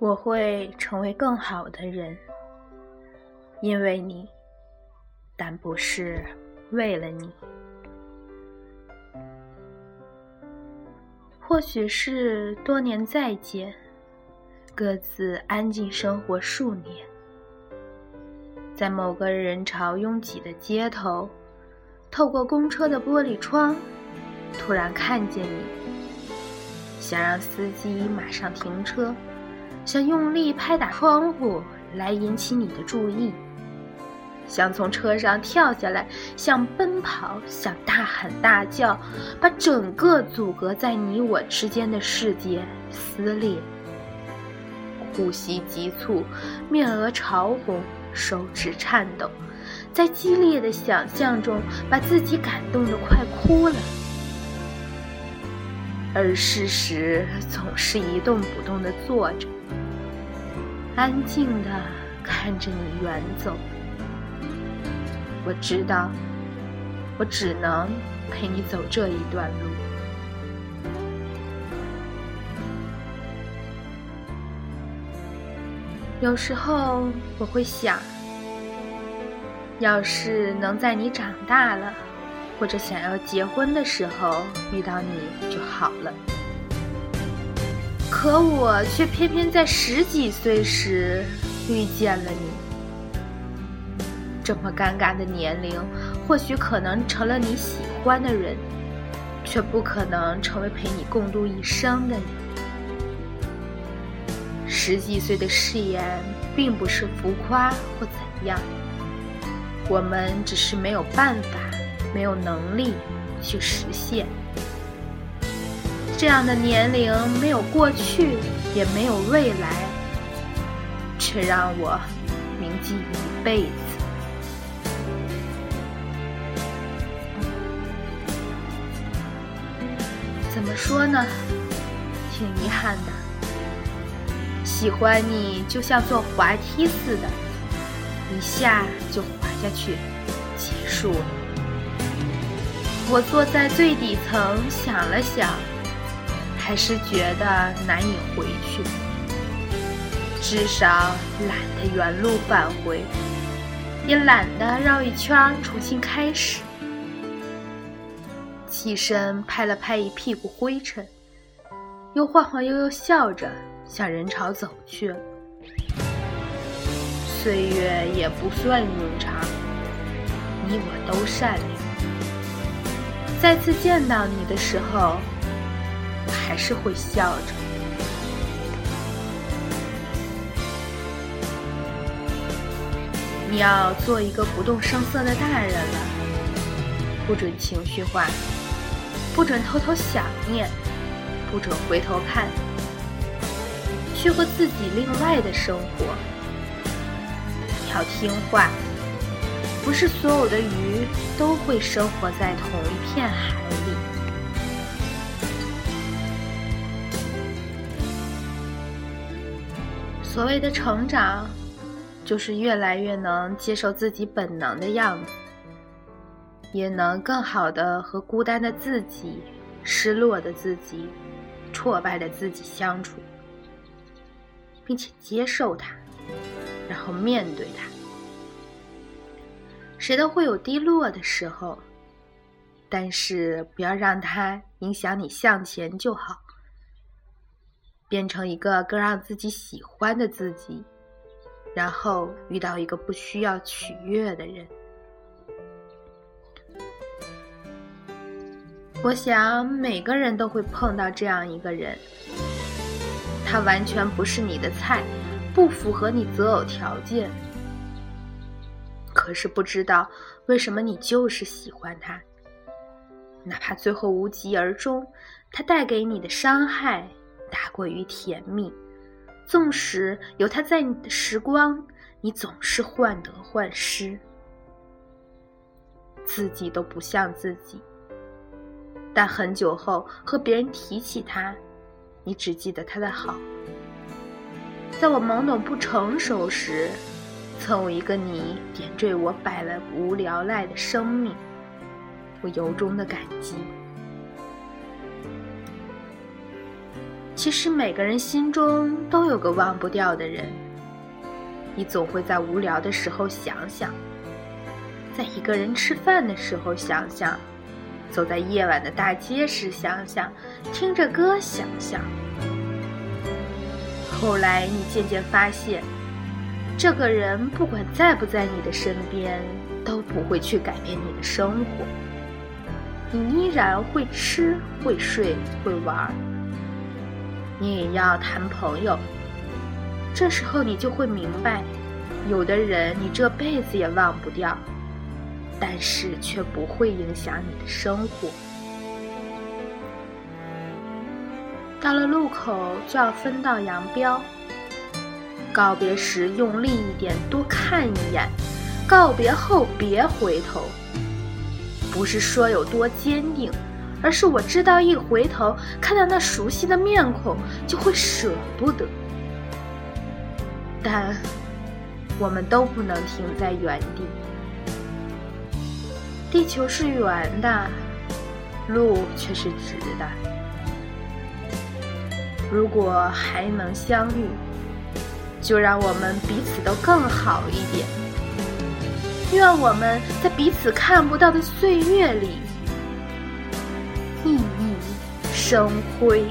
我会成为更好的人，因为你，但不是为了你。或许是多年再见，各自安静生活数年，在某个人潮拥挤的街头，透过公车的玻璃窗，突然看见你，想让司机马上停车。想用力拍打窗户来引起你的注意，想从车上跳下来，想奔跑，想大喊大叫，把整个阻隔在你我之间的世界撕裂。呼吸急促，面额潮红，手指颤抖，在激烈的想象中，把自己感动得快哭了。而事实总是一动不动地坐着。安静的看着你远走，我知道，我只能陪你走这一段路。有时候我会想，要是能在你长大了，或者想要结婚的时候遇到你就好了。可我却偏偏在十几岁时遇见了你。这么尴尬的年龄，或许可能成了你喜欢的人，却不可能成为陪你共度一生的人。十几岁的誓言，并不是浮夸或怎样，我们只是没有办法，没有能力去实现。这样的年龄没有过去，也没有未来，却让我铭记一辈子。怎么说呢？挺遗憾的。喜欢你就像坐滑梯似的，一下就滑下去，结束了。我坐在最底层，想了想。还是觉得难以回去，至少懒得原路返回，也懒得绕一圈重新开始。起身拍了拍一屁股灰尘，又晃晃悠悠笑着向人潮走去。岁月也不算冗长，你我都善良。再次见到你的时候。还是会笑着。你要做一个不动声色的大人了，不准情绪化，不准偷偷想念，不准回头看，去过自己另外的生活。要听话，不是所有的鱼都会生活在同一片海里。所谓的成长，就是越来越能接受自己本能的样子，也能更好的和孤单的自己、失落的自己、挫败的自己相处，并且接受它，然后面对它。谁都会有低落的时候，但是不要让它影响你向前就好。变成一个更让自己喜欢的自己，然后遇到一个不需要取悦的人。我想每个人都会碰到这样一个人，他完全不是你的菜，不符合你择偶条件，可是不知道为什么你就是喜欢他，哪怕最后无疾而终，他带给你的伤害。大过于甜蜜，纵使有他在你的时光，你总是患得患失，自己都不像自己。但很久后和别人提起他，你只记得他的好。在我懵懂不成熟时，曾有一个你点缀我百无聊赖的生命，我由衷的感激。其实每个人心中都有个忘不掉的人，你总会在无聊的时候想想，在一个人吃饭的时候想想，走在夜晚的大街时想想，听着歌想想。后来你渐渐发现，这个人不管在不在你的身边，都不会去改变你的生活。你依然会吃，会睡，会玩。你也要谈朋友。这时候你就会明白，有的人你这辈子也忘不掉，但是却不会影响你的生活。到了路口就要分道扬镳，告别时用力一点，多看一眼；告别后别回头。不是说有多坚定，而是我知道一回头看到那熟悉的面孔，就会舍不得。但我们都不能停在原地，地球是圆的，路却是直的。如果还能相遇，就让我们彼此都更好一点。愿我们在彼此看不到的岁月里生辉。